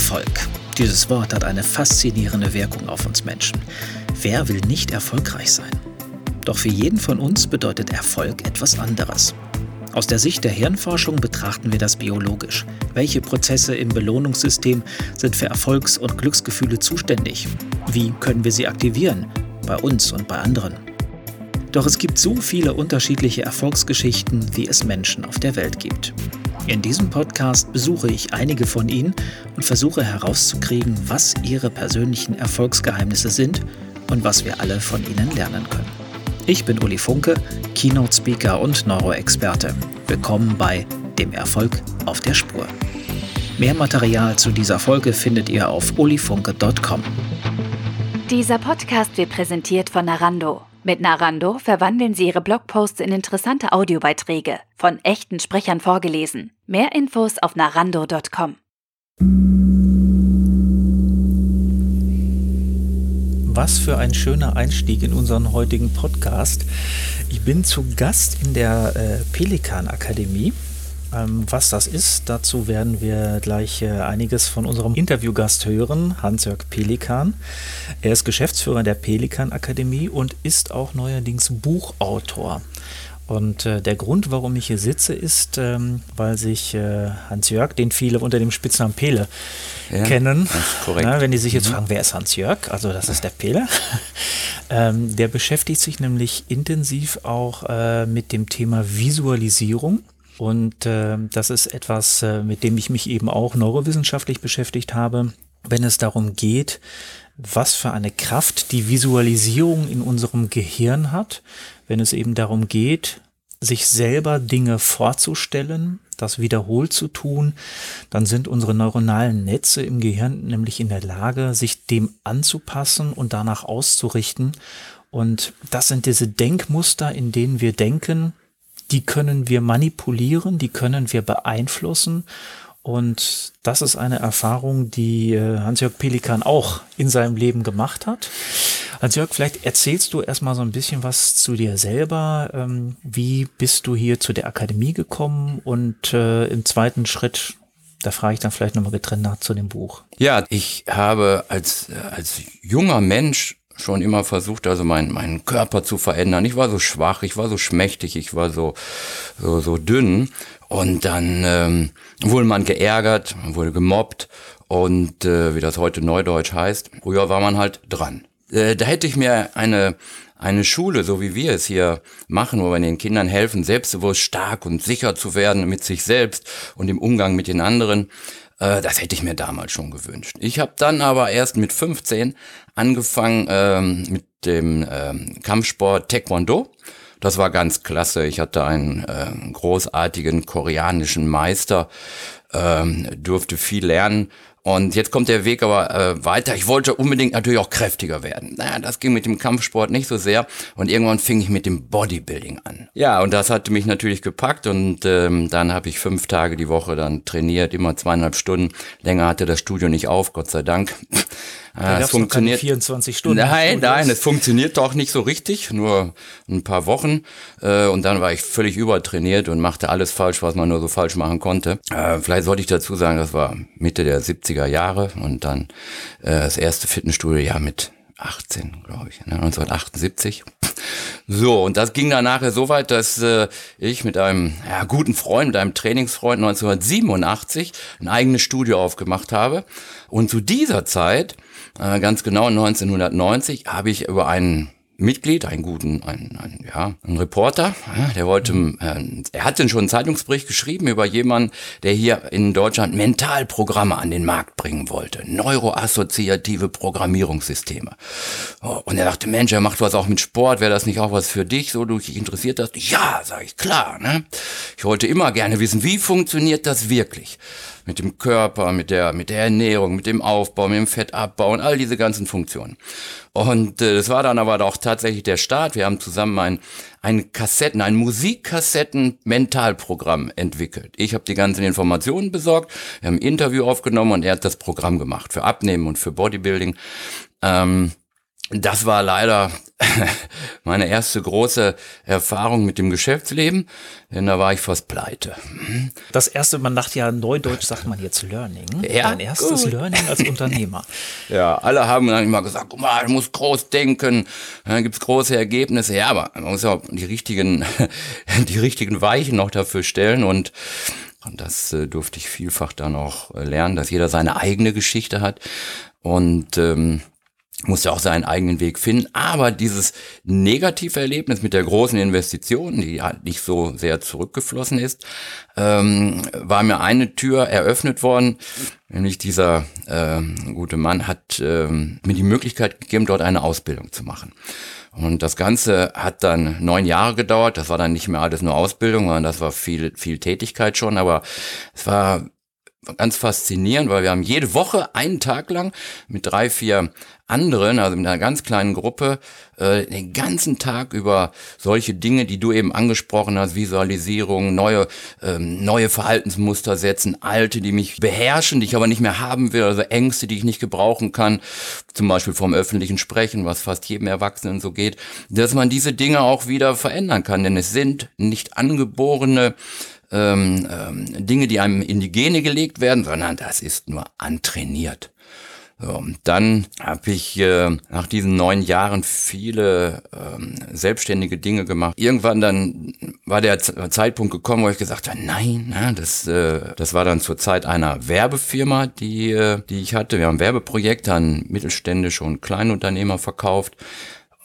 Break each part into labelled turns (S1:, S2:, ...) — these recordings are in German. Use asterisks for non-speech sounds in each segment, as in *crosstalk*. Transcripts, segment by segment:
S1: Erfolg. Dieses Wort hat eine faszinierende Wirkung auf uns Menschen. Wer will nicht erfolgreich sein? Doch für jeden von uns bedeutet Erfolg etwas anderes. Aus der Sicht der Hirnforschung betrachten wir das biologisch. Welche Prozesse im Belohnungssystem sind für Erfolgs- und Glücksgefühle zuständig? Wie können wir sie aktivieren? Bei uns und bei anderen. Doch es gibt so viele unterschiedliche Erfolgsgeschichten, wie es Menschen auf der Welt gibt. In diesem Podcast besuche ich einige von ihnen und versuche herauszukriegen, was ihre persönlichen Erfolgsgeheimnisse sind und was wir alle von ihnen lernen können. Ich bin Uli Funke, Keynote Speaker und Neuroexperte. Willkommen bei Dem Erfolg auf der Spur. Mehr Material zu dieser Folge findet ihr auf ulifunke.com.
S2: Dieser Podcast wird präsentiert von Narando. Mit Narando verwandeln Sie Ihre Blogposts in interessante Audiobeiträge, von echten Sprechern vorgelesen. Mehr Infos auf narando.com.
S1: Was für ein schöner Einstieg in unseren heutigen Podcast. Ich bin zu Gast in der äh, Pelikan Akademie ähm, was das ist, dazu werden wir gleich äh, einiges von unserem Interviewgast hören, Hans-Jörg Pelikan. Er ist Geschäftsführer der Pelikan Akademie und ist auch neuerdings Buchautor. Und äh, der Grund, warum ich hier sitze, ist, ähm, weil sich äh, Hans-Jörg, den viele unter dem Spitznamen Pele ja, kennen, Na, wenn die sich jetzt mhm. fragen, wer ist Hans-Jörg? Also das ist der Pele. *laughs* ähm, der beschäftigt sich nämlich intensiv auch äh, mit dem Thema Visualisierung. Und äh, das ist etwas, äh, mit dem ich mich eben auch neurowissenschaftlich beschäftigt habe, wenn es darum geht, was für eine Kraft die Visualisierung in unserem Gehirn hat, wenn es eben darum geht, sich selber Dinge vorzustellen, das wiederholt zu tun, dann sind unsere neuronalen Netze im Gehirn nämlich in der Lage, sich dem anzupassen und danach auszurichten. Und das sind diese Denkmuster, in denen wir denken, die können wir manipulieren, die können wir beeinflussen. Und das ist eine Erfahrung, die äh, Hans-Jörg Pelikan auch in seinem Leben gemacht hat. Hans-Jörg, vielleicht erzählst du erstmal so ein bisschen was zu dir selber. Ähm, wie bist du hier zu der Akademie gekommen? Und äh, im zweiten Schritt, da frage ich dann vielleicht nochmal getrennt nach zu dem Buch.
S3: Ja, ich habe als, als junger Mensch schon immer versucht, also meinen meinen Körper zu verändern. Ich war so schwach, ich war so schmächtig, ich war so, so, so dünn. Und dann ähm, wurde man geärgert, man wurde gemobbt und äh, wie das heute Neudeutsch heißt, früher war man halt dran. Äh, da hätte ich mir eine eine Schule, so wie wir es hier machen, wo wir den Kindern helfen, selbstbewusst stark und sicher zu werden mit sich selbst und im Umgang mit den anderen, äh, das hätte ich mir damals schon gewünscht. Ich habe dann aber erst mit 15 angefangen ähm, mit dem ähm, Kampfsport Taekwondo. Das war ganz klasse. Ich hatte einen äh, großartigen koreanischen Meister, ähm, durfte viel lernen und jetzt kommt der Weg aber äh, weiter. Ich wollte unbedingt natürlich auch kräftiger werden. Naja, das ging mit dem Kampfsport nicht so sehr. Und irgendwann fing ich mit dem Bodybuilding an. Ja, und das hatte mich natürlich gepackt. Und ähm, dann habe ich fünf Tage die Woche dann trainiert, immer zweieinhalb Stunden. Länger hatte das Studio nicht auf, Gott sei Dank. *laughs*
S1: Da es funktioniert 24 Stunden.
S3: Nein, nein, es funktioniert doch nicht so richtig, nur ein paar Wochen. Äh, und dann war ich völlig übertrainiert und machte alles falsch, was man nur so falsch machen konnte. Äh, vielleicht sollte ich dazu sagen, das war Mitte der 70er Jahre und dann äh, das erste Fitnessstudio ja mit 18, glaube ich, ne, 1978. So, und das ging dann nachher so weit, dass äh, ich mit einem ja, guten Freund, mit einem Trainingsfreund 1987 ein eigenes Studio aufgemacht habe. Und zu dieser Zeit äh, ganz genau 1990, habe ich über einen Mitglied, einen guten, einen, einen, ja, einen Reporter, der wollte, äh, er hat denn schon einen Zeitungsbericht geschrieben über jemanden, der hier in Deutschland Mentalprogramme an den Markt bringen wollte. Neuroassoziative Programmierungssysteme. Oh, und er dachte, Mensch, er macht was auch mit Sport, wäre das nicht auch was für dich, so du dich interessiert hast? Ja, sage ich, klar. Ne? Ich wollte immer gerne wissen, wie funktioniert das wirklich? Mit dem Körper, mit der, mit der Ernährung, mit dem Aufbau, mit dem Fettabbau und all diese ganzen Funktionen. Und äh, das war dann aber auch tatsächlich der Start. Wir haben zusammen ein, ein Kassetten, ein Musikkassetten-Mentalprogramm entwickelt. Ich habe die ganzen Informationen besorgt, wir haben ein Interview aufgenommen und er hat das Programm gemacht für Abnehmen und für Bodybuilding. Ähm, das war leider *laughs* meine erste große Erfahrung mit dem Geschäftsleben, denn da war ich fast pleite.
S1: Das erste, man dachte ja, neudeutsch sagt man jetzt Learning. *laughs*
S3: Ja,
S1: Dein erstes
S3: gut.
S1: Learning als Unternehmer. *laughs*
S3: Ja, alle haben dann immer gesagt, guck mal, du musst groß denken, dann gibt's große Ergebnisse. Ja, aber man muss ja auch die richtigen, die richtigen Weichen noch dafür stellen und und das äh, durfte ich vielfach dann auch lernen, dass jeder seine eigene Geschichte hat und ähm, musste auch seinen eigenen Weg finden. Aber dieses negative Erlebnis mit der großen Investition, die halt nicht so sehr zurückgeflossen ist, ähm, war mir eine Tür eröffnet worden. Nämlich dieser ähm, gute Mann hat ähm, mir die Möglichkeit gegeben, dort eine Ausbildung zu machen. Und das Ganze hat dann neun Jahre gedauert. Das war dann nicht mehr alles nur Ausbildung, sondern das war viel, viel Tätigkeit schon. Aber es war ganz faszinierend, weil wir haben jede Woche einen Tag lang mit drei, vier anderen, also mit einer ganz kleinen Gruppe, äh, den ganzen Tag über solche Dinge, die du eben angesprochen hast, Visualisierung, neue, ähm, neue Verhaltensmuster setzen, alte, die mich beherrschen, die ich aber nicht mehr haben will, also Ängste, die ich nicht gebrauchen kann, zum Beispiel vom öffentlichen Sprechen, was fast jedem Erwachsenen so geht, dass man diese Dinge auch wieder verändern kann, denn es sind nicht angeborene ähm, ähm, Dinge, die einem in die Gene gelegt werden, sondern das ist nur antrainiert. So, dann habe ich äh, nach diesen neun Jahren viele ähm, selbstständige Dinge gemacht. Irgendwann dann war der Z Zeitpunkt gekommen, wo ich gesagt habe, nein, na, das, äh, das war dann zur Zeit einer Werbefirma, die, äh, die ich hatte. Wir haben Werbeprojekte an mittelständische und Kleinunternehmer verkauft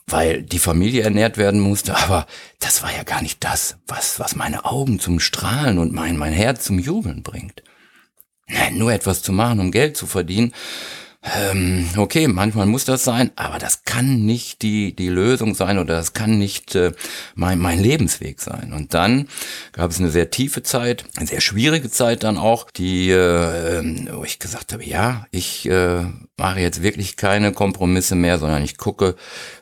S3: weil die Familie ernährt werden musste, aber das war ja gar nicht das, was, was meine Augen zum Strahlen und mein, mein Herz zum Jubeln bringt. Nur etwas zu machen, um Geld zu verdienen. Ähm, okay, manchmal muss das sein, aber das kann nicht die, die Lösung sein oder das kann nicht äh, mein, mein Lebensweg sein. Und dann gab es eine sehr tiefe Zeit, eine sehr schwierige Zeit dann auch, die, äh, wo ich gesagt habe, ja, ich äh, mache jetzt wirklich keine Kompromisse mehr, sondern ich gucke,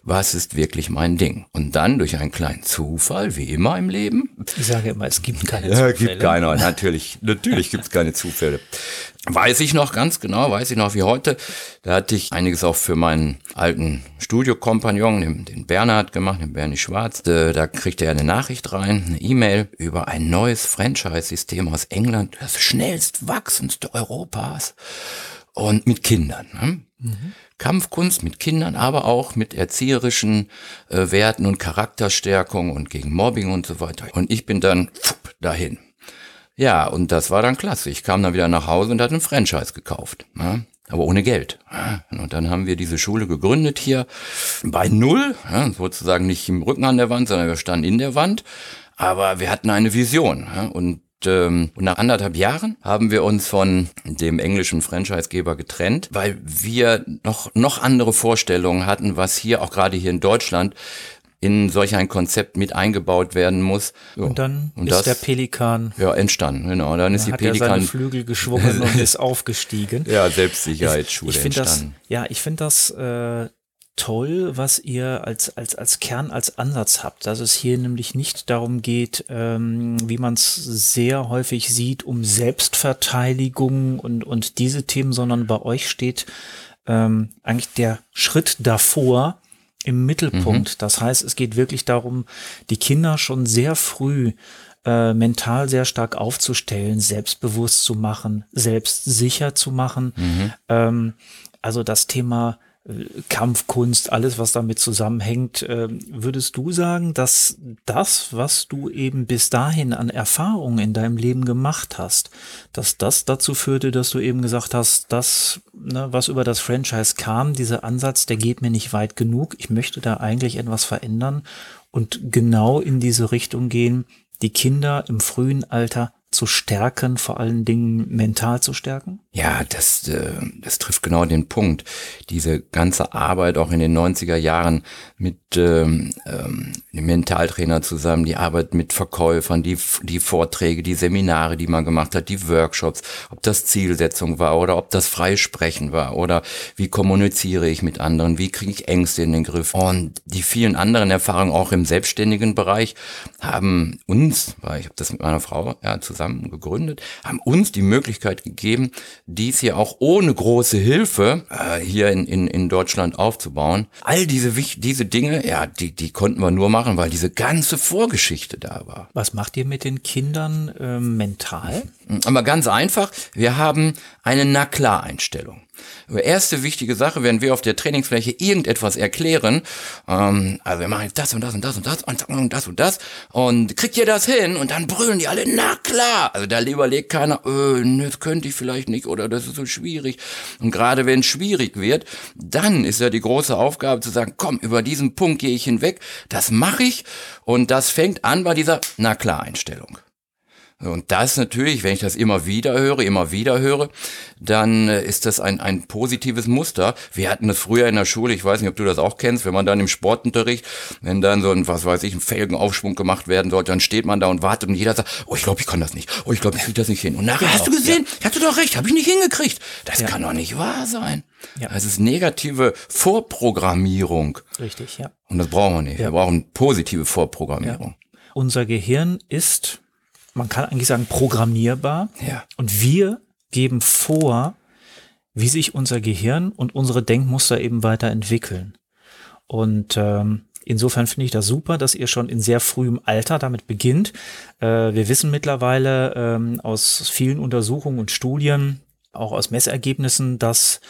S3: was ist wirklich mein Ding. Und dann durch einen kleinen Zufall, wie immer im Leben.
S1: Ich sage immer, es gibt keine
S3: Ja,
S1: Zufälle.
S3: gibt keiner. Natürlich, natürlich gibt's keine Zufälle. Weiß ich noch ganz genau, weiß ich noch wie heute. Da hatte ich einiges auch für meinen alten Studiokompagnon, den, den Bernhard gemacht, den Bernie Schwarz. Äh, Da kriegte er eine Nachricht rein, eine E-Mail über ein neues Franchise-System aus England, das schnellst wachsendste Europas und mit Kindern. Ne? Kampfkunst mit Kindern, aber auch mit erzieherischen äh, Werten und Charakterstärkung und gegen Mobbing und so weiter. Und ich bin dann pfupp, dahin. Ja, und das war dann klasse. Ich kam dann wieder nach Hause und hatte ein Franchise gekauft. Ne? Aber ohne Geld. Ja, Und dann haben wir diese Schule gegründet hier bei Null, ja, sozusagen nicht im Rücken an der Wand, sondern wir standen in der Wand. Aber wir hatten eine Vision. Ja, und ähm, und nach anderthalb Jahren haben wir uns von dem englischen Franchisegeber getrennt, weil wir noch, noch andere Vorstellungen hatten, was hier, auch gerade hier in Deutschland, in solch ein Konzept mit eingebaut werden muss. So.
S1: Und dann
S3: Und
S1: ist
S3: das-
S1: der Pelikan,
S3: Ja, entstanden, genau. Dann ist die
S1: hat er seine
S3: Pelikan,
S1: Flügel geschwungen *laughs* und ist aufgestiegen.
S3: ja, Selbstsicherheitsschule
S1: ich das,
S3: entstanden.
S1: ja, ich finde das äh, toll, was ihr als, als, als Kern, als Ansatz habt, dass es hier nämlich nicht darum geht, ähm, wie man es sehr häufig sieht, um Selbstverteidigung und, und diese Themen, sondern bei euch steht ähm, eigentlich der Schritt davor im Mittelpunkt. Das heißt, es geht wirklich darum, die Kinder schon sehr früh äh, mental sehr stark aufzustellen, selbstbewusst zu machen, selbstsicher zu machen. Ähm, also das Thema Kampfkunst, alles, was damit zusammenhängt, ähm, würdest du sagen, dass das, was du eben bis dahin an Erfahrungen in deinem Leben gemacht hast, dass das dazu führte, dass du eben gesagt hast, das, ne, was über das Franchise kam, dieser Ansatz, der geht mir nicht weit genug, ich möchte da eigentlich etwas verändern und genau in diese Richtung gehen, die Kinder im frühen Alter zu stärken, vor allen Dingen mental zu stärken?
S3: Ja, das, äh, das trifft genau den Punkt. Diese ganze Arbeit auch in den 90er Jahren mit ähm, ähm, dem Mentaltrainer zusammen, die Arbeit mit Verkäufern, die, die Vorträge, die Seminare, die man gemacht hat, die Workshops, ob das Zielsetzung war oder ob das freie Sprechen war oder wie kommuniziere ich mit anderen, wie kriege ich Ängste in den Griff. Und die vielen anderen Erfahrungen auch im selbstständigen Bereich haben uns, weil ich habe das mit meiner Frau ja, zusammen gegründet, haben uns die Möglichkeit gegeben, dies hier auch ohne große Hilfe äh, hier in, in, in Deutschland aufzubauen. All diese, diese Dinge, ja, die, die konnten wir nur machen, weil diese ganze Vorgeschichte da war.
S1: Was macht ihr mit den Kindern äh, mental?
S3: Aber ganz einfach, wir haben eine Na-Klar-Einstellung. Erste wichtige Sache, wenn wir auf der Trainingsfläche irgendetwas erklären, ähm, also wir machen jetzt das und das und das und das und das und das und kriegt ihr das hin? Und dann brüllen die alle, na klar. Also da überlegt keiner, äh, das könnte ich vielleicht nicht oder das ist so schwierig. Und gerade wenn es schwierig wird, dann ist ja die große Aufgabe zu sagen, komm, über diesen Punkt gehe ich hinweg, das mache ich und das fängt an bei dieser na klar Einstellung. Und das natürlich, wenn ich das immer wieder höre, immer wieder höre, dann äh, ist das ein, ein positives Muster. Wir hatten das früher in der Schule, ich weiß nicht, ob du das auch kennst, wenn man dann im Sportunterricht, wenn dann so ein, was weiß ich, ein Felgenaufschwung gemacht werden sollte, dann steht man da und wartet und jeder sagt, oh, ich glaube, ich kann das nicht, oh, ich glaube, ich kriege das nicht hin. Und nachher, genau, hast du gesehen, ja. hast du doch recht, habe ich nicht hingekriegt. Das ja. kann doch nicht wahr sein. Ja. Das ist negative Vorprogrammierung.
S1: Richtig, ja.
S3: Und das brauchen wir nicht. Ja. Wir brauchen positive Vorprogrammierung.
S1: Ja. Unser Gehirn ist man kann eigentlich sagen, programmierbar.
S3: Ja.
S1: Und wir geben vor, wie sich unser Gehirn und unsere Denkmuster eben weiterentwickeln. Und ähm, insofern finde ich das super, dass ihr schon in sehr frühem Alter damit beginnt. Äh, wir wissen mittlerweile ähm, aus vielen Untersuchungen und Studien, auch aus Messergebnissen, dass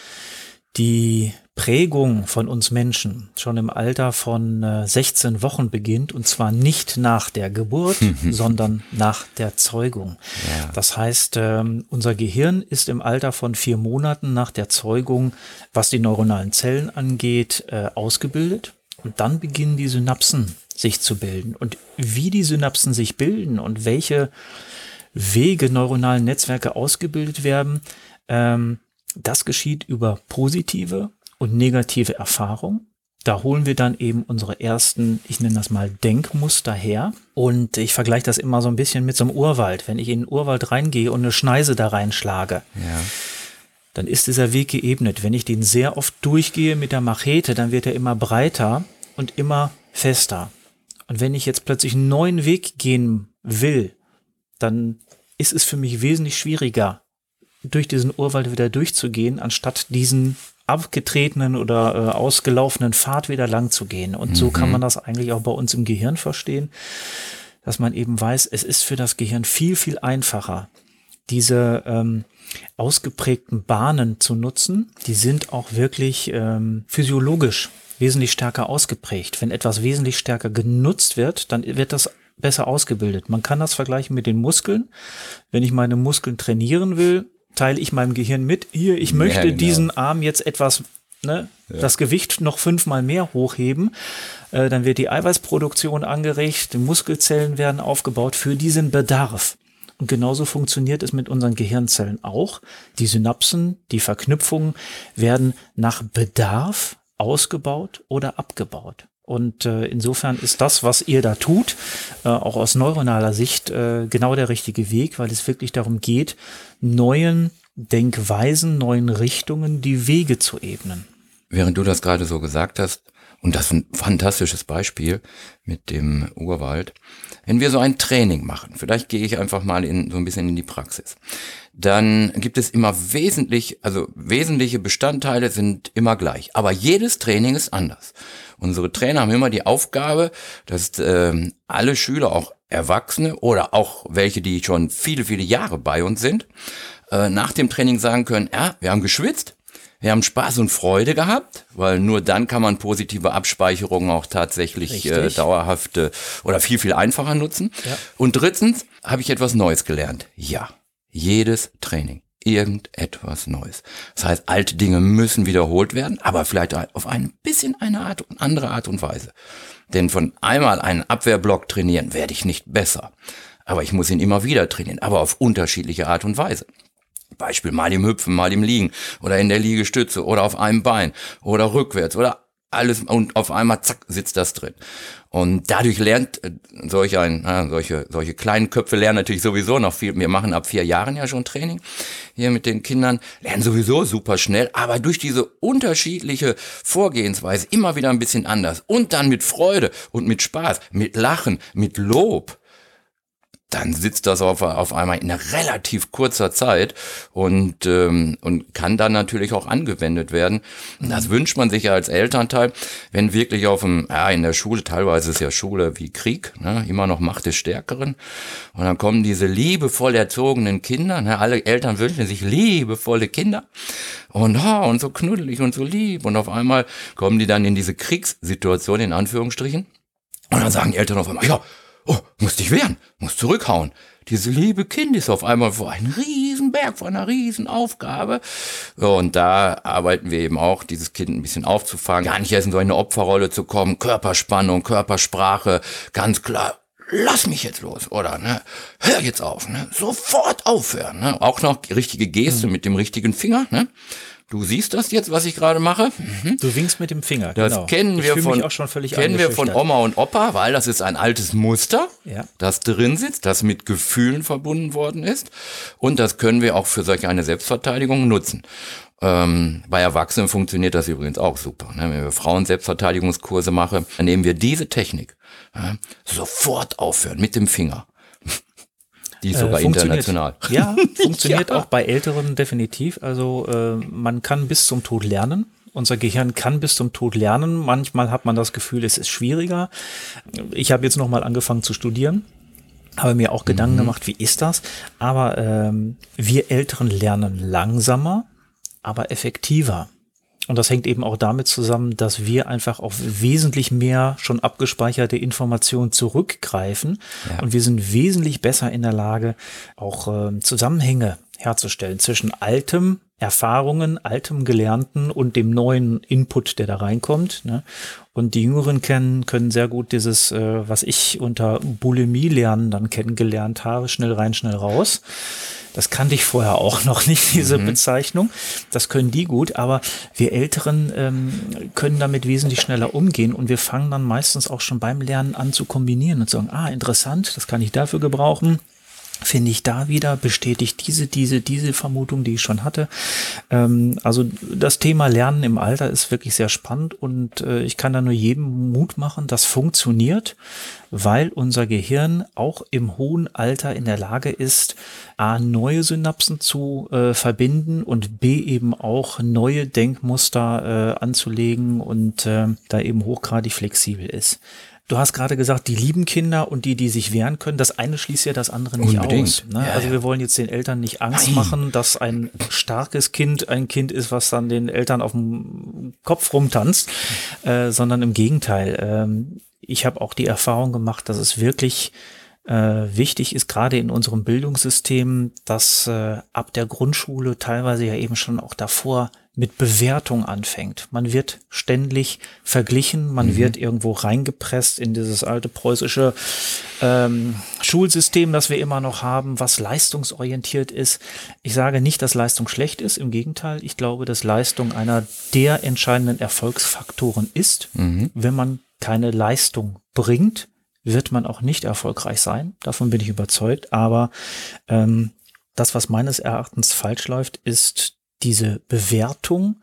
S1: die Prägung von uns Menschen schon im Alter von äh, 16 Wochen beginnt und zwar nicht nach der Geburt, *laughs* sondern nach der Zeugung. Ja. Das heißt, ähm, unser Gehirn ist im Alter von vier Monaten nach der Zeugung, was die neuronalen Zellen angeht, äh, ausgebildet und dann beginnen die Synapsen sich zu bilden. Und wie die Synapsen sich bilden und welche Wege neuronalen Netzwerke ausgebildet werden, ähm, das geschieht über positive und negative Erfahrung. Da holen wir dann eben unsere ersten, ich nenne das mal Denkmuster her. Und ich vergleiche das immer so ein bisschen mit so einem Urwald. Wenn ich in den Urwald reingehe und eine Schneise da reinschlage, ja. dann ist dieser Weg geebnet. Wenn ich den sehr oft durchgehe mit der Machete, dann wird er immer breiter und immer fester. Und wenn ich jetzt plötzlich einen neuen Weg gehen will, dann ist es für mich wesentlich schwieriger, durch diesen Urwald wieder durchzugehen, anstatt diesen abgetretenen oder äh, ausgelaufenen Pfad wieder lang zu gehen. Und mhm. so kann mhm. man das eigentlich auch bei uns im Gehirn verstehen, dass man eben weiß, es ist für das Gehirn viel, viel einfacher, diese ähm, ausgeprägten Bahnen zu nutzen. Die sind auch wirklich ähm, physiologisch wesentlich stärker ausgeprägt. Wenn etwas wesentlich stärker genutzt wird, dann wird das besser ausgebildet. Man kann das vergleichen mit den Muskeln. Wenn ich meine Muskeln trainieren will, teile ich meinem Gehirn mit, hier, ich möchte ja, genau. diesen Arm jetzt etwas, ne, ja. das Gewicht noch fünfmal mehr hochheben. Äh, dann wird die Eiweißproduktion angeregt, die Muskelzellen werden aufgebaut für diesen Bedarf. Und genauso funktioniert es mit unseren Gehirnzellen auch. Die Synapsen, die Verknüpfungen werden nach Bedarf ausgebaut oder abgebaut. Und äh, insofern ist das, was ihr da tut, äh, auch aus neuronaler Sicht äh, genau der richtige Weg, weil es wirklich darum geht, neuen Denkweisen, neuen Richtungen die Wege zu ebnen.
S3: Während du das gerade so gesagt hast, und das ist ein fantastisches Beispiel mit dem Urwald, wenn wir so ein Training machen, vielleicht gehe ich einfach mal in, so ein bisschen in die Praxis, dann gibt es immer wesentlich, also wesentliche Bestandteile sind immer gleich, aber jedes Training ist anders. Unsere Trainer haben immer die Aufgabe, dass äh, alle Schüler, auch Erwachsene oder auch welche, die schon viele, viele Jahre bei uns sind, äh, nach dem Training sagen können, ja, wir haben geschwitzt, wir haben Spaß und Freude gehabt, weil nur dann kann man positive Abspeicherungen auch tatsächlich äh, dauerhafte oder viel, viel einfacher nutzen. Ja. Und drittens habe ich etwas Neues gelernt. Ja, jedes Training irgendetwas Neues. Das heißt, alte Dinge müssen wiederholt werden, aber vielleicht auf ein bisschen eine Art, andere Art und Weise. Denn von einmal einen Abwehrblock trainieren werde ich nicht besser. Aber ich muss ihn immer wieder trainieren, aber auf unterschiedliche Art und Weise. Beispiel mal im Hüpfen, mal im Liegen oder in der Liegestütze oder auf einem Bein oder rückwärts oder alles und auf einmal zack sitzt das drin. Und dadurch lernt äh, solch ein, äh, solche, solche kleinen Köpfe lernen natürlich sowieso noch viel. Wir machen ab vier Jahren ja schon Training hier mit den Kindern, lernen sowieso super schnell, aber durch diese unterschiedliche Vorgehensweise immer wieder ein bisschen anders und dann mit Freude und mit Spaß, mit Lachen, mit Lob dann sitzt das auf, auf einmal in einer relativ kurzer Zeit und, ähm, und kann dann natürlich auch angewendet werden. Das wünscht man sich ja als Elternteil, wenn wirklich auf dem, ja, in der Schule, teilweise ist ja Schule wie Krieg, ne, immer noch Macht des Stärkeren. Und dann kommen diese liebevoll erzogenen Kinder, ne, alle Eltern wünschen sich liebevolle Kinder und, oh, und so knuddelig und so lieb. Und auf einmal kommen die dann in diese Kriegssituation, in Anführungsstrichen. Und dann sagen die Eltern auf einmal, ja, oh, musst dich wehren, musst zurückhauen. Diese liebe Kind ist auf einmal vor einem Riesenberg, vor einer Riesenaufgabe. Und da arbeiten wir eben auch, dieses Kind ein bisschen aufzufangen, gar nicht erst in so eine Opferrolle zu kommen, Körperspannung, Körpersprache, ganz klar, lass mich jetzt los, oder, ne, hör jetzt auf, ne, sofort aufhören, ne, auch noch die richtige Geste mhm. mit dem richtigen Finger, ne, Du siehst das jetzt, was ich gerade mache?
S1: Mhm. Du winkst mit dem Finger.
S3: Das genau. kennen wir von kennen wir von Oma und Opa, weil das ist ein altes Muster, ja. das drin sitzt, das mit Gefühlen verbunden worden ist und das können wir auch für solch eine Selbstverteidigung nutzen. Ähm, bei Erwachsenen funktioniert das übrigens auch super. Ne? Wenn wir Frauen Selbstverteidigungskurse machen, dann nehmen wir diese Technik. Ja? Sofort aufhören mit dem Finger. Die ist sogar äh, international.
S1: Ja, *laughs* funktioniert ja. auch bei Älteren definitiv. Also äh, man kann bis zum Tod lernen. Unser Gehirn kann bis zum Tod lernen. Manchmal hat man das Gefühl, es ist schwieriger. Ich habe jetzt noch mal angefangen zu studieren, habe mir auch Gedanken mhm. gemacht, wie ist das? Aber ähm, wir Älteren lernen langsamer, aber effektiver. Und das hängt eben auch damit zusammen, dass wir einfach auf wesentlich mehr schon abgespeicherte Informationen zurückgreifen. Ja. Und wir sind wesentlich besser in der Lage, auch äh, Zusammenhänge herzustellen zwischen altem Erfahrungen, altem Gelernten und dem neuen Input, der da reinkommt. Ne? Und die Jüngeren kennen, können sehr gut dieses, äh, was ich unter Bulimie lernen dann kennengelernt habe, schnell rein, schnell raus. Das kannte ich vorher auch noch *laughs* nicht, diese mhm. Bezeichnung. Das können die gut, aber wir Älteren ähm, können damit wesentlich schneller umgehen und wir fangen dann meistens auch schon beim Lernen an zu kombinieren und sagen, ah, interessant, das kann ich dafür gebrauchen finde ich da wieder bestätigt diese, diese, diese Vermutung, die ich schon hatte. Ähm, also das Thema Lernen im Alter ist wirklich sehr spannend und äh, ich kann da nur jedem Mut machen, das funktioniert, weil unser Gehirn auch im hohen Alter in der Lage ist, A, neue Synapsen zu äh, verbinden und B, eben auch neue Denkmuster äh, anzulegen und äh, da eben hochgradig flexibel ist. Du hast gerade gesagt, die lieben Kinder und die, die sich wehren können. Das eine schließt ja das andere nicht Unbedingt. aus. Ne? Ja, also wir wollen jetzt den Eltern nicht Angst Nein. machen, dass ein starkes Kind ein Kind ist, was dann den Eltern auf dem Kopf rumtanzt, äh, sondern im Gegenteil. Ähm, ich habe auch die Erfahrung gemacht, dass es wirklich äh, wichtig ist, gerade in unserem Bildungssystem, dass äh, ab der Grundschule teilweise ja eben schon auch davor mit Bewertung anfängt. Man wird ständig verglichen, man mhm. wird irgendwo reingepresst in dieses alte preußische ähm, Schulsystem, das wir immer noch haben, was leistungsorientiert ist. Ich sage nicht, dass Leistung schlecht ist, im Gegenteil. Ich glaube, dass Leistung einer der entscheidenden Erfolgsfaktoren ist. Mhm. Wenn man keine Leistung bringt, wird man auch nicht erfolgreich sein. Davon bin ich überzeugt. Aber ähm, das, was meines Erachtens falsch läuft, ist diese Bewertung,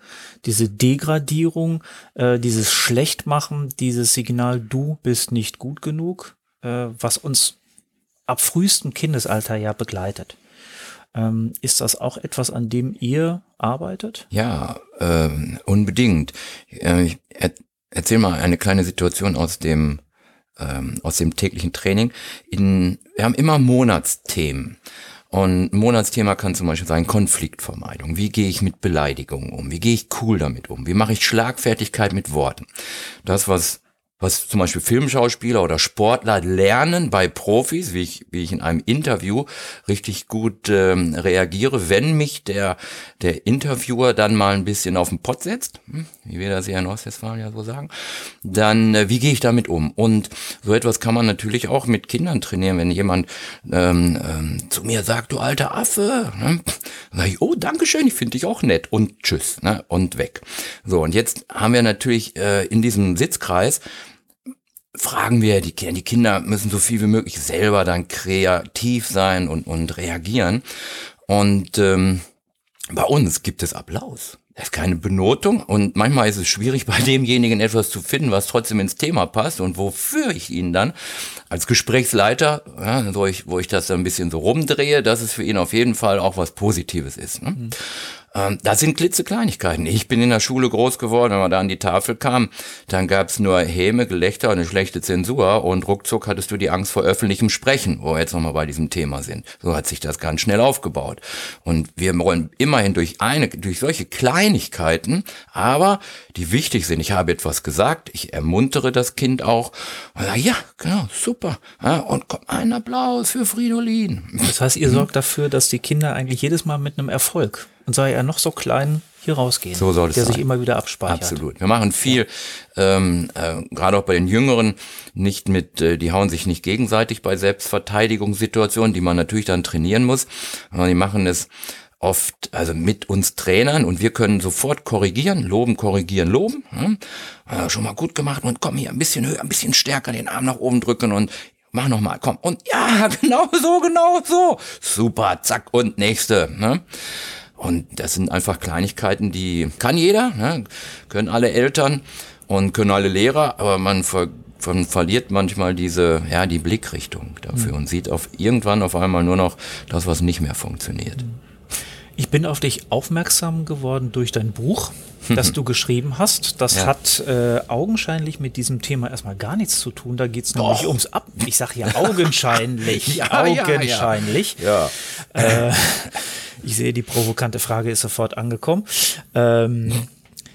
S1: diese Degradierung, äh, dieses Schlechtmachen, dieses Signal, du bist nicht gut genug, äh, was uns ab frühestem Kindesalter ja begleitet. Ähm, ist das auch etwas, an dem ihr arbeitet?
S3: Ja, ähm, unbedingt. Äh, ich er, erzähl mal eine kleine Situation aus dem ähm, aus dem täglichen Training. In, wir haben immer Monatsthemen. Und ein Monatsthema kann zum Beispiel sein Konfliktvermeidung. Wie gehe ich mit Beleidigungen um? Wie gehe ich cool damit um? Wie mache ich Schlagfertigkeit mit Worten? Das, was was zum Beispiel Filmschauspieler oder Sportler lernen bei Profis, wie ich, wie ich in einem Interview richtig gut ähm, reagiere, wenn mich der, der Interviewer dann mal ein bisschen auf den Pott setzt, hm, wie wir das hier in Ostwestfalen ja so sagen, dann äh, wie gehe ich damit um? Und so etwas kann man natürlich auch mit Kindern trainieren, wenn jemand ähm, ähm, zu mir sagt, du alter Affe, ne? sag ich, oh, dankeschön, ich finde dich auch nett und tschüss ne? und weg. So, und jetzt haben wir natürlich äh, in diesem Sitzkreis fragen wir die Kinder, die Kinder müssen so viel wie möglich selber dann kreativ sein und, und reagieren. Und ähm, bei uns gibt es Applaus. Das ist keine Benotung und manchmal ist es schwierig, bei demjenigen etwas zu finden, was trotzdem ins Thema passt und wofür ich ihn dann als Gesprächsleiter, ja, wo, ich, wo ich das dann ein bisschen so rumdrehe, dass es für ihn auf jeden Fall auch was Positives ist. Ne? Mhm. Ähm, das sind klitzekleinigkeiten. Ich bin in der Schule groß geworden, wenn man da an die Tafel kam, dann gab's nur Häme, Gelächter und eine schlechte Zensur und ruckzuck hattest du die Angst vor öffentlichem Sprechen, wo wir jetzt nochmal bei diesem Thema sind. So hat sich das ganz schnell aufgebaut. Und wir wollen immerhin durch eine, durch solche Kleinigkeiten, aber die wichtig sind. Ich habe etwas gesagt, ich ermuntere das Kind auch und sage, ja, genau, super. Und komm, ein Applaus für Fridolin.
S1: Das heißt, ihr sorgt dafür, dass die Kinder eigentlich jedes Mal mit einem Erfolg und sei er noch so klein, hier rausgehen.
S3: So soll es
S1: Der
S3: sein.
S1: sich immer wieder abspeichert.
S3: Absolut. Wir machen viel, ja. ähm, äh, gerade auch bei den Jüngeren, nicht mit, äh, die hauen sich nicht gegenseitig bei Selbstverteidigungssituationen, die man natürlich dann trainieren muss, sondern die machen es oft, also mit uns Trainern und wir können sofort korrigieren, loben, korrigieren, loben. Hm? Ja, schon mal gut gemacht und komm hier ein bisschen höher, ein bisschen stärker den Arm nach oben drücken und mach noch mal, komm und ja, *laughs* genau so, genau so, super, zack und nächste. Ne? Und das sind einfach Kleinigkeiten, die kann jeder, ne? können alle Eltern und können alle Lehrer, aber man, ver man verliert manchmal diese, ja, die Blickrichtung dafür mhm. und sieht auf irgendwann auf einmal nur noch das, was nicht mehr funktioniert.
S1: Ich bin auf dich aufmerksam geworden durch dein Buch, *laughs* das du geschrieben hast. Das ja. hat äh, augenscheinlich mit diesem Thema erstmal gar nichts zu tun. Da geht es nämlich ums Ab. Ich sage *laughs* ja augenscheinlich. ja, augenscheinlich.
S3: Ja, ja. Äh, *laughs*
S1: ich sehe, die provokante Frage ist sofort angekommen. Ähm,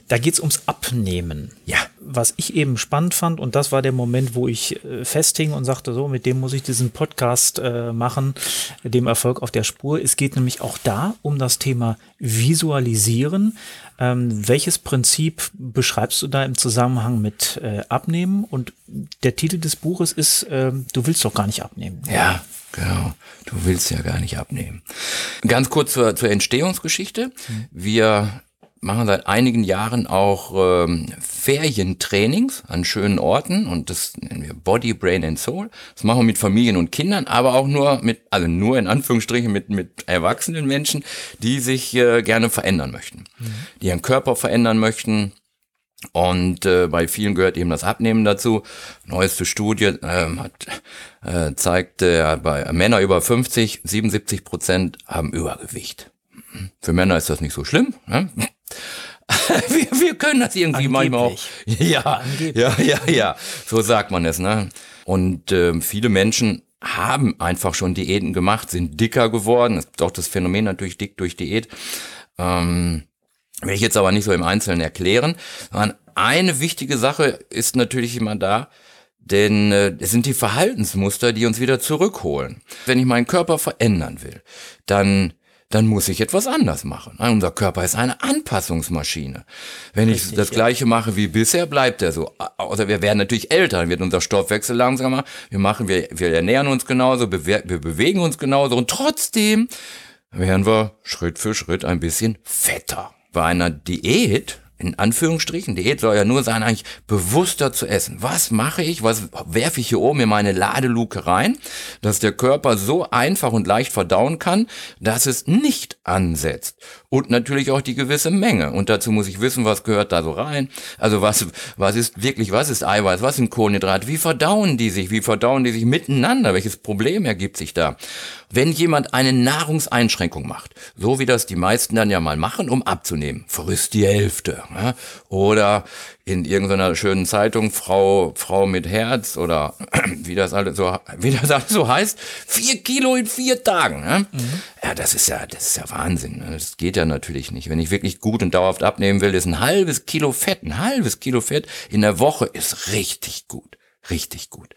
S1: da geht's ums Abnehmen.
S3: Ja.
S1: Was ich eben spannend fand, und das war der Moment, wo ich äh, festhing und sagte, so, mit dem muss ich diesen Podcast äh, machen, dem Erfolg auf der Spur. Es geht nämlich auch da um das Thema Visualisieren. Ähm, welches Prinzip beschreibst du da im Zusammenhang mit äh, Abnehmen? Und der Titel des Buches ist, äh, du willst doch gar nicht abnehmen.
S3: Ja, Genau, du willst ja gar nicht abnehmen. Ganz kurz zur, zur Entstehungsgeschichte. Wir machen seit einigen Jahren auch ähm, Ferientrainings an schönen Orten und das nennen wir Body, Brain and Soul. Das machen wir mit Familien und Kindern, aber auch nur mit, also nur in Anführungsstrichen mit, mit erwachsenen Menschen, die sich äh, gerne verändern möchten, mhm. die ihren Körper verändern möchten, und äh, bei vielen gehört eben das Abnehmen dazu. Neueste Studie äh, hat, äh, zeigt, äh, bei Männern über 50, 77 Prozent haben Übergewicht. Für Männer ist das nicht so schlimm. Ne? *laughs* wir, wir können das irgendwie Angeblich. manchmal auch. Ja, Angeblich. ja, ja, ja. So sagt man es. Ne? Und äh, viele Menschen haben einfach schon Diäten gemacht, sind dicker geworden. Es gibt auch das Phänomen natürlich dick durch Diät. Ähm, Will ich jetzt aber nicht so im Einzelnen erklären, sondern eine wichtige Sache ist natürlich immer da, denn äh, es sind die Verhaltensmuster, die uns wieder zurückholen. Wenn ich meinen Körper verändern will, dann dann muss ich etwas anders machen. Unser Körper ist eine Anpassungsmaschine. Wenn Richtig, ich das. Gleiche mache wie bisher, bleibt er so. Außer wir werden natürlich älter, dann wird unser Stoffwechsel langsamer. Wir machen, wir, wir ernähren uns genauso, wir bewegen uns genauso und trotzdem werden wir Schritt für Schritt ein bisschen fetter bei einer Diät, in Anführungsstrichen, Diät soll ja nur sein, eigentlich bewusster zu essen. Was mache ich? Was werfe ich hier oben in meine Ladeluke rein, dass der Körper so einfach und leicht verdauen kann, dass es nicht ansetzt. Und natürlich auch die gewisse Menge. Und dazu muss ich wissen, was gehört da so rein. Also was, was ist wirklich, was ist Eiweiß, was sind Kohlenhydrate? Wie verdauen die sich? Wie verdauen die sich miteinander? Welches Problem ergibt sich da? Wenn jemand eine Nahrungseinschränkung macht, so wie das die meisten dann ja mal machen, um abzunehmen, frisst die Hälfte. Oder in irgendeiner schönen Zeitung, Frau, Frau mit Herz oder *clears throat* wie das alles so, wie das alles so heißt, vier Kilo in vier Tagen. Ja? Mhm. ja, das ist ja, das ist ja Wahnsinn. Ne? Das geht ja natürlich nicht. Wenn ich wirklich gut und dauerhaft abnehmen will, ist ein halbes Kilo Fett, ein halbes Kilo Fett in der Woche ist richtig gut. Richtig gut.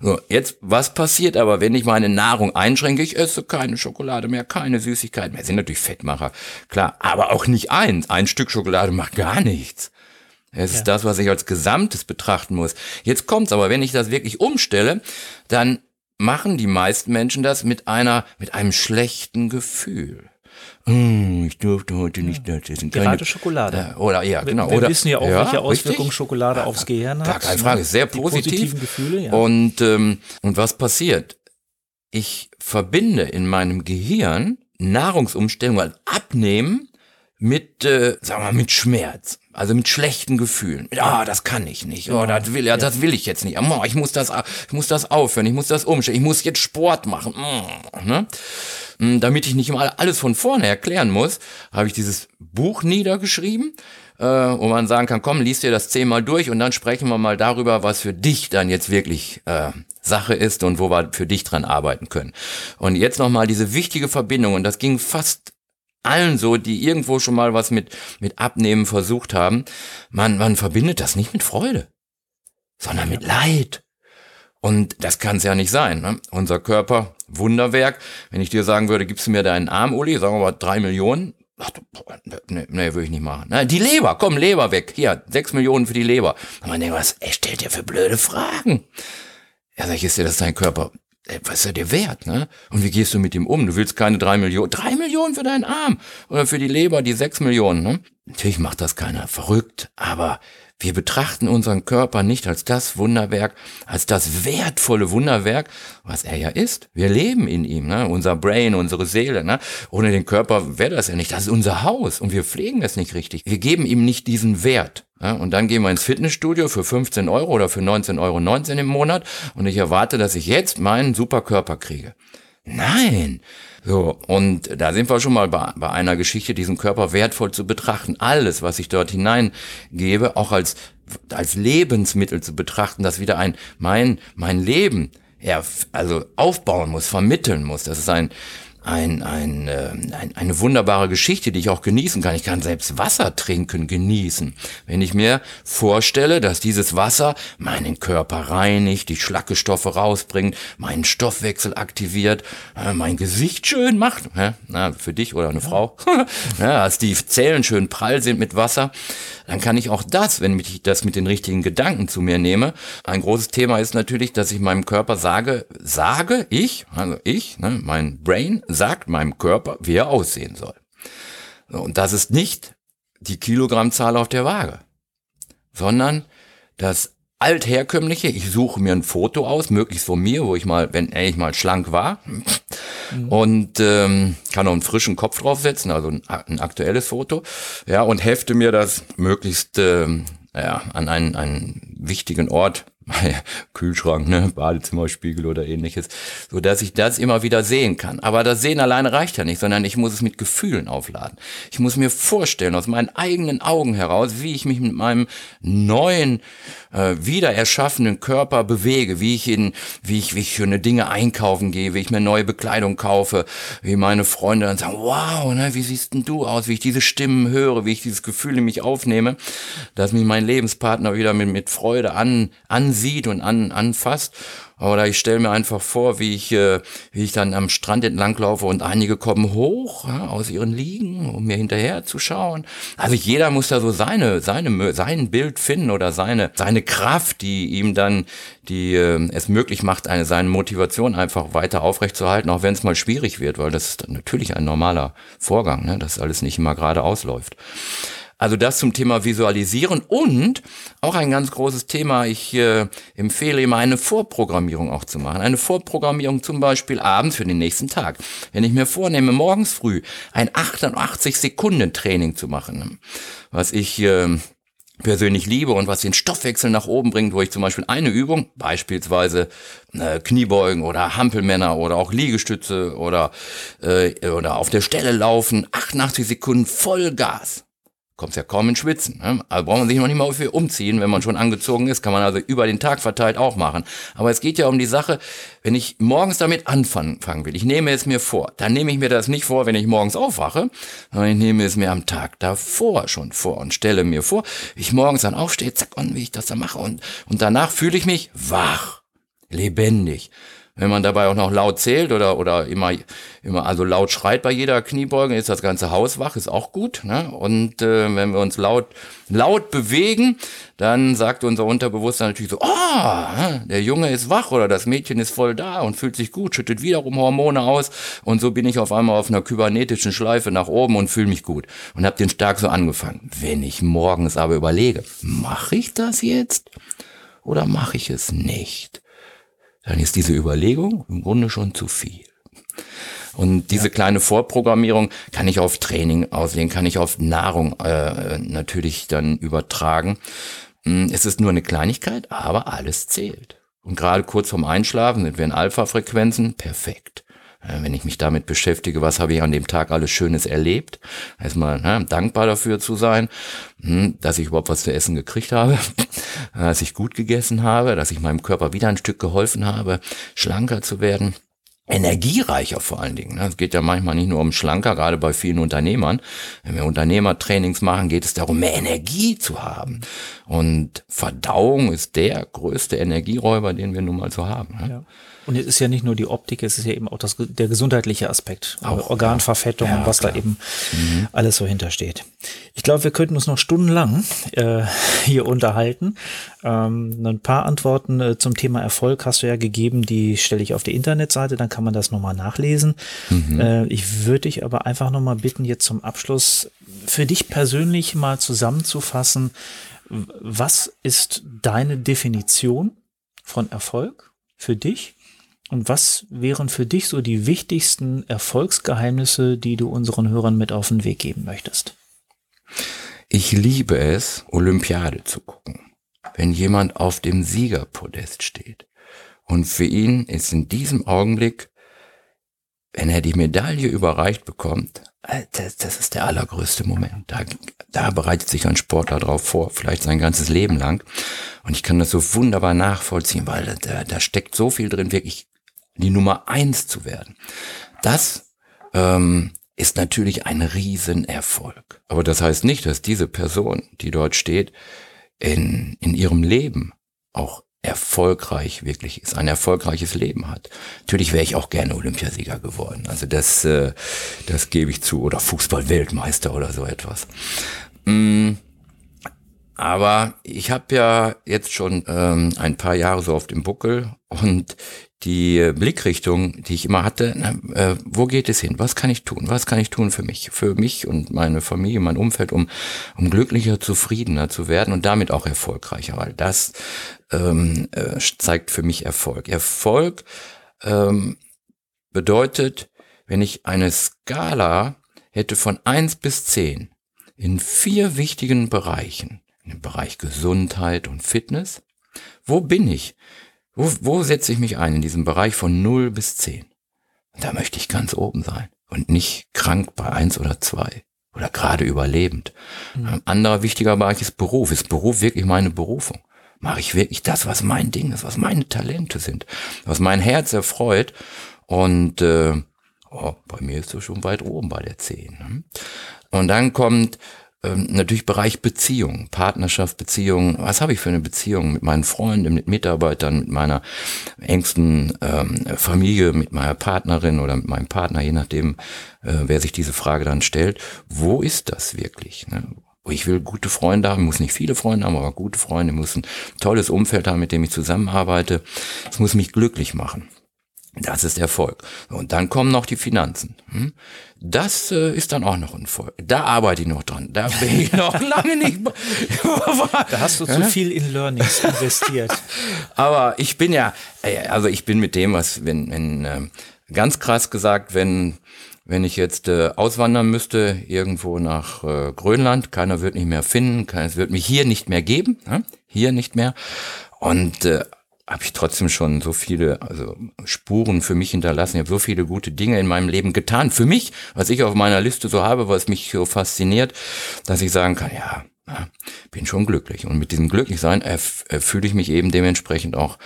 S3: So, jetzt, was passiert aber, wenn ich meine Nahrung einschränke? Ich esse keine Schokolade mehr, keine Süßigkeiten mehr. Das sind natürlich Fettmacher, klar, aber auch nicht eins. Ein Stück Schokolade macht gar nichts. Es ja. ist das, was ich als Gesamtes betrachten muss. Jetzt kommt's aber, wenn ich das wirklich umstelle, dann machen die meisten Menschen das mit einer, mit einem schlechten Gefühl. Hm, ich durfte heute nicht
S1: das essen. Gerade Schokolade.
S3: Oder ja, genau.
S1: Wir,
S3: wir
S1: wissen ja auch, ja, welche Auswirkungen? Schokolade aufs Gehirn hat.
S3: Gar keine Frage, sehr positiv.
S1: Positiven Gefühle, ja.
S3: Und ähm, und was passiert? Ich verbinde in meinem Gehirn Nahrungsumstellung, weil Abnehmen mit, äh, sagen wir mal, mit Schmerz. Also mit schlechten Gefühlen. Ja, das kann ich nicht. Oh, das will, ja, das will ich jetzt nicht. Oh, ich muss das, ich muss das aufhören. Ich muss das umstellen. Ich muss jetzt Sport machen. Mm, ne? Mm, damit ich nicht immer alles von vorne erklären muss, habe ich dieses Buch niedergeschrieben, äh, wo man sagen kann, komm, liest dir das zehnmal durch und dann sprechen wir mal darüber, was für dich dann jetzt wirklich äh, Sache ist und wo wir für dich dran arbeiten können. Und jetzt nochmal diese wichtige Verbindung, und das ging fast allen so, die irgendwo schon mal was mit, mit Abnehmen versucht haben, man, man verbindet das nicht mit Freude, sondern mit Leid. Und das kann es ja nicht sein. Ne? Unser Körper, Wunderwerk. Wenn ich dir sagen würde, gibst du mir deinen Arm, Uli, sagen wir mal drei Millionen. Ach, nee, nee, würde ich nicht machen. Na, die Leber, komm, Leber weg. Hier, sechs Millionen für die Leber. Und man denkt, was, er stellt dir für blöde Fragen. Ja, sag ich, ist dir das dein Körper? Äh, was ist er dir wert, ne? Und wie gehst du mit ihm um? Du willst keine drei Millionen, drei Millionen für deinen Arm oder für die Leber die sechs Millionen, ne? Natürlich macht das keiner verrückt, aber wir betrachten unseren Körper nicht als das Wunderwerk, als das wertvolle Wunderwerk, was er ja ist. Wir leben in ihm, ne? unser Brain, unsere Seele. Ne? Ohne den Körper wäre das ja nicht. Das ist unser Haus und wir pflegen es nicht richtig. Wir geben ihm nicht diesen Wert. Ja, und dann gehen wir ins Fitnessstudio für 15 Euro oder für 19,19 Euro 19 im Monat und ich erwarte, dass ich jetzt meinen super Körper kriege. Nein. So, und da sind wir schon mal bei, bei einer Geschichte, diesen Körper wertvoll zu betrachten. Alles, was ich dort hineingebe, auch als, als Lebensmittel zu betrachten, das wieder ein, mein, mein Leben, ja, also aufbauen muss, vermitteln muss. Das ist ein, ein, ein, äh, ein, eine wunderbare Geschichte, die ich auch genießen kann. Ich kann selbst Wasser trinken genießen. Wenn ich mir vorstelle, dass dieses Wasser meinen Körper reinigt, die Schlackestoffe rausbringt, meinen Stoffwechsel aktiviert, äh, mein Gesicht schön macht, äh, na, für dich oder eine ja. Frau, *laughs* ja, dass die Zellen schön prall sind mit Wasser, dann kann ich auch das, wenn ich das mit den richtigen Gedanken zu mir nehme. Ein großes Thema ist natürlich, dass ich meinem Körper sage, sage ich, also ich, ne, mein Brain sagt meinem Körper, wie er aussehen soll. Und das ist nicht die Kilogrammzahl auf der Waage, sondern das altherkömmliche, ich suche mir ein Foto aus, möglichst von mir, wo ich mal, wenn ich mal schlank war, mhm. und ähm, kann auch einen frischen Kopf draufsetzen, also ein, ein, aktuelles Foto, ja, und hefte mir das möglichst ähm, ja, an einen, einen wichtigen Ort Kühlschrank, ne, Badezimmerspiegel oder ähnliches, so dass ich das immer wieder sehen kann. Aber das Sehen alleine reicht ja nicht, sondern ich muss es mit Gefühlen aufladen. Ich muss mir vorstellen, aus meinen eigenen Augen heraus, wie ich mich mit meinem neuen, äh, wieder erschaffenen Körper bewege, wie ich in, wie ich, wie ich schöne Dinge einkaufen gehe, wie ich mir neue Bekleidung kaufe, wie meine Freunde dann sagen, wow, ne, wie siehst denn du aus, wie ich diese Stimmen höre, wie ich dieses Gefühl in mich aufnehme, dass mich mein Lebenspartner wieder mit, mit Freude an, ansieht sieht und an, anfasst. Oder ich stelle mir einfach vor, wie ich, äh, wie ich dann am Strand entlang laufe und einige kommen hoch ja, aus ihren Liegen, um mir hinterher zu schauen. Also jeder muss da so seine, seine, sein Bild finden oder seine, seine Kraft, die ihm dann, die äh, es möglich macht, eine, seine Motivation einfach weiter aufrechtzuerhalten, auch wenn es mal schwierig wird, weil das ist natürlich ein normaler Vorgang, ne, dass alles nicht immer gerade ausläuft. Also das zum Thema Visualisieren und auch ein ganz großes Thema, ich äh, empfehle immer eine Vorprogrammierung auch zu machen. Eine Vorprogrammierung zum Beispiel abends für den nächsten Tag. Wenn ich mir vornehme, morgens früh ein 88 Sekunden Training zu machen, was ich äh, persönlich liebe und was den Stoffwechsel nach oben bringt, wo ich zum Beispiel eine Übung, beispielsweise äh, Kniebeugen oder Hampelmänner oder auch Liegestütze oder, äh, oder auf der Stelle laufen, 88 Sekunden Vollgas kommst ja kaum in Schwitzen. Ne? Also braucht man sich noch nicht mal für umziehen, wenn man schon angezogen ist, kann man also über den Tag verteilt auch machen. Aber es geht ja um die Sache, wenn ich morgens damit anfangen will, ich nehme es mir vor, dann nehme ich mir das nicht vor, wenn ich morgens aufwache, sondern ich nehme es mir am Tag davor schon vor und stelle mir vor, wie ich morgens dann aufstehe, zack, und wie ich das dann mache und, und danach fühle ich mich wach, lebendig. Wenn man dabei auch noch laut zählt oder, oder immer, immer also laut schreit bei jeder Kniebeuge, ist das ganze Haus wach, ist auch gut. Ne? Und äh, wenn wir uns laut, laut bewegen, dann sagt unser Unterbewusstsein natürlich so, ah, oh, der Junge ist wach oder das Mädchen ist voll da und fühlt sich gut, schüttet wiederum Hormone aus und so bin ich auf einmal auf einer kybernetischen Schleife nach oben und fühle mich gut und habe den Tag so angefangen. Wenn ich morgens aber überlege, mache ich das jetzt oder mache ich es nicht? Dann ist diese Überlegung im Grunde schon zu viel. Und diese ja. kleine Vorprogrammierung kann ich auf Training auslegen, kann ich auf Nahrung äh, natürlich dann übertragen. Hm, es ist nur eine Kleinigkeit, aber alles zählt. Und gerade kurz vorm Einschlafen sind wir in Alpha-Frequenzen, perfekt. Äh, wenn ich mich damit beschäftige, was habe ich an dem Tag alles Schönes erlebt, erstmal ne, dankbar dafür zu sein, hm, dass ich überhaupt was zu essen gekriegt habe, *laughs* dass ich gut gegessen habe, dass ich meinem Körper wieder ein Stück geholfen habe, schlanker zu werden energiereicher vor allen Dingen. Ne? Es geht ja manchmal nicht nur um schlanker, gerade bei vielen Unternehmern. Wenn wir Unternehmertrainings machen, geht es darum, mehr Energie zu haben. Und Verdauung ist der größte Energieräuber, den wir nun mal so haben. Ne?
S1: Ja. Und es ist ja nicht nur die Optik, es ist ja eben auch das, der gesundheitliche Aspekt, auch, Organverfettung ja. und was klar. da eben mhm. alles so hintersteht. Ich glaube, wir könnten uns noch stundenlang äh, *laughs* hier unterhalten. Ähm, ein paar Antworten äh, zum Thema Erfolg hast du ja gegeben, die stelle ich auf die Internetseite, dann kann man das nochmal nachlesen. Mhm. Äh, ich würde dich aber einfach nochmal bitten, jetzt zum Abschluss für dich persönlich mal zusammenzufassen, was ist deine Definition von Erfolg für dich? Und was wären für dich so die wichtigsten Erfolgsgeheimnisse, die du unseren Hörern mit auf den Weg geben möchtest?
S3: Ich liebe es, Olympiade zu gucken. Wenn jemand auf dem Siegerpodest steht. Und für ihn ist in diesem Augenblick, wenn er die Medaille überreicht bekommt, äh, das, das ist der allergrößte Moment. Da, da bereitet sich ein Sportler drauf vor, vielleicht sein ganzes Leben lang. Und ich kann das so wunderbar nachvollziehen, weil da, da steckt so viel drin, wirklich die Nummer eins zu werden. Das ähm, ist natürlich ein Riesenerfolg. Aber das heißt nicht, dass diese Person, die dort steht, in, in ihrem Leben auch erfolgreich wirklich ist, ein erfolgreiches Leben hat. Natürlich wäre ich auch gerne Olympiasieger geworden. Also das, äh, das gebe ich zu. Oder Fußball-Weltmeister oder so etwas. Mm, aber ich habe ja jetzt schon ähm, ein paar Jahre so auf dem Buckel und die Blickrichtung, die ich immer hatte, na, äh, wo geht es hin? Was kann ich tun? Was kann ich tun für mich? Für mich und meine Familie, mein Umfeld, um, um glücklicher, zufriedener zu werden und damit auch erfolgreicher, weil das ähm, äh, zeigt für mich Erfolg. Erfolg ähm, bedeutet, wenn ich eine Skala hätte von eins bis zehn in vier wichtigen Bereichen, im Bereich Gesundheit und Fitness, wo bin ich? Wo, wo setze ich mich ein in diesem Bereich von 0 bis 10? Da möchte ich ganz oben sein und nicht krank bei 1 oder 2 oder gerade überlebend. Mhm. Ein anderer wichtiger Bereich ist Beruf. Ist Beruf wirklich meine Berufung? Mache ich wirklich das, was mein Ding ist, was meine Talente sind, was mein Herz erfreut? Und äh, oh, bei mir ist es schon weit oben bei der 10. Ne? Und dann kommt ähm, natürlich Bereich Beziehung, Partnerschaft, Beziehung. Was habe ich für eine Beziehung mit meinen Freunden, mit Mitarbeitern, mit meiner engsten ähm, Familie, mit meiner Partnerin oder mit meinem Partner, je nachdem, äh, wer sich diese Frage dann stellt. Wo ist das wirklich? Ne? Ich will gute Freunde haben, muss nicht viele Freunde haben, aber gute Freunde, muss ein tolles Umfeld haben, mit dem ich zusammenarbeite. Es muss mich glücklich machen. Das ist Erfolg. Und dann kommen noch die Finanzen. Hm? Das äh, ist dann auch noch ein Erfolg. Da arbeite ich noch dran. Da bin ich noch *laughs* lange nicht.
S1: da hast du zu viel in Learnings investiert. *laughs*
S3: Aber ich bin ja, äh, also ich bin mit dem, was, wenn, wenn äh, ganz krass gesagt, wenn wenn ich jetzt äh, auswandern müsste, irgendwo nach äh, Grönland, keiner wird mich mehr finden, keiner, es wird mich hier nicht mehr geben, ne? hier nicht mehr. Und äh, habe ich trotzdem schon so viele also Spuren für mich hinterlassen. Ich habe so viele gute Dinge in meinem Leben getan. Für mich, was ich auf meiner Liste so habe, was mich so fasziniert, dass ich sagen kann, ja, bin schon glücklich. Und mit diesem Glücklichsein fühle ich mich eben dementsprechend auch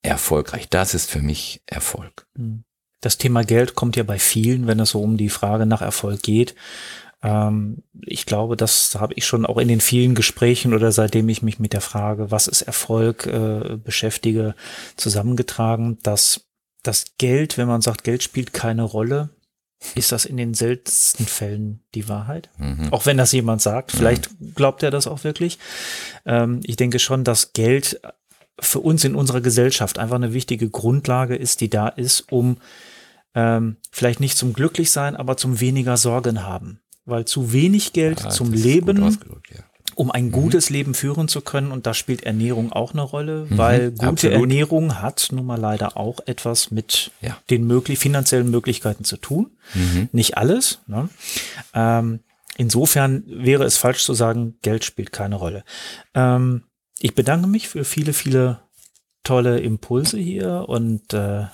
S3: erfolgreich. Das ist für mich Erfolg.
S1: Hm. Das Thema Geld kommt ja bei vielen, wenn es so um die Frage nach Erfolg geht. Ähm, ich glaube, das habe ich schon auch in den vielen Gesprächen oder seitdem ich mich mit der Frage, was ist Erfolg, äh, beschäftige, zusammengetragen, dass das Geld, wenn man sagt, Geld spielt keine Rolle, ist das in den seltensten Fällen die Wahrheit? Mhm. Auch wenn das jemand sagt, vielleicht mhm. glaubt er das auch wirklich. Ähm, ich denke schon, dass Geld für uns in unserer Gesellschaft einfach eine wichtige Grundlage ist, die da ist, um ähm, vielleicht nicht zum Glücklichsein, aber zum weniger Sorgen haben weil zu wenig Geld ja, zum Leben um ein mhm. gutes mhm. Leben führen zu können. Und da spielt Ernährung auch eine Rolle, mhm, weil gute absolut. Ernährung hat nun mal leider auch etwas mit ja. den möglich finanziellen Möglichkeiten zu tun. Mhm. Nicht alles. Ne? Ähm, insofern wäre es falsch zu sagen, Geld spielt keine Rolle. Ähm, ich bedanke mich für viele, viele tolle Impulse hier und äh,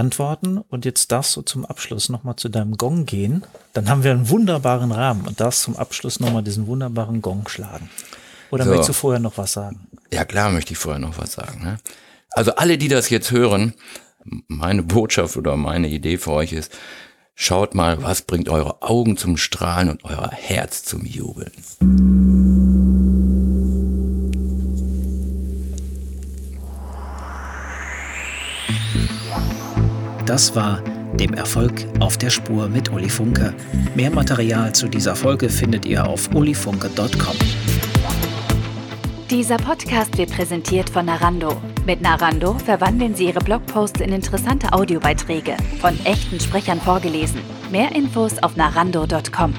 S1: Antworten. Und jetzt darfst du zum Abschluss nochmal zu deinem Gong gehen. Dann haben wir einen wunderbaren Rahmen und darfst zum Abschluss nochmal diesen wunderbaren Gong schlagen. Oder so. möchtest du vorher noch was sagen?
S3: Ja, klar möchte ich vorher noch was sagen. Ne? Also alle, die das jetzt hören, meine Botschaft oder meine Idee für euch ist, schaut mal, was bringt eure Augen zum Strahlen und euer Herz zum Jubeln.
S4: Das war dem Erfolg auf der Spur mit Uli Funke. Mehr Material zu dieser Folge findet ihr auf ulifunke.com.
S2: Dieser Podcast wird präsentiert von Narando. Mit Narando verwandeln Sie Ihre Blogposts in interessante Audiobeiträge, von echten Sprechern vorgelesen. Mehr Infos auf narando.com.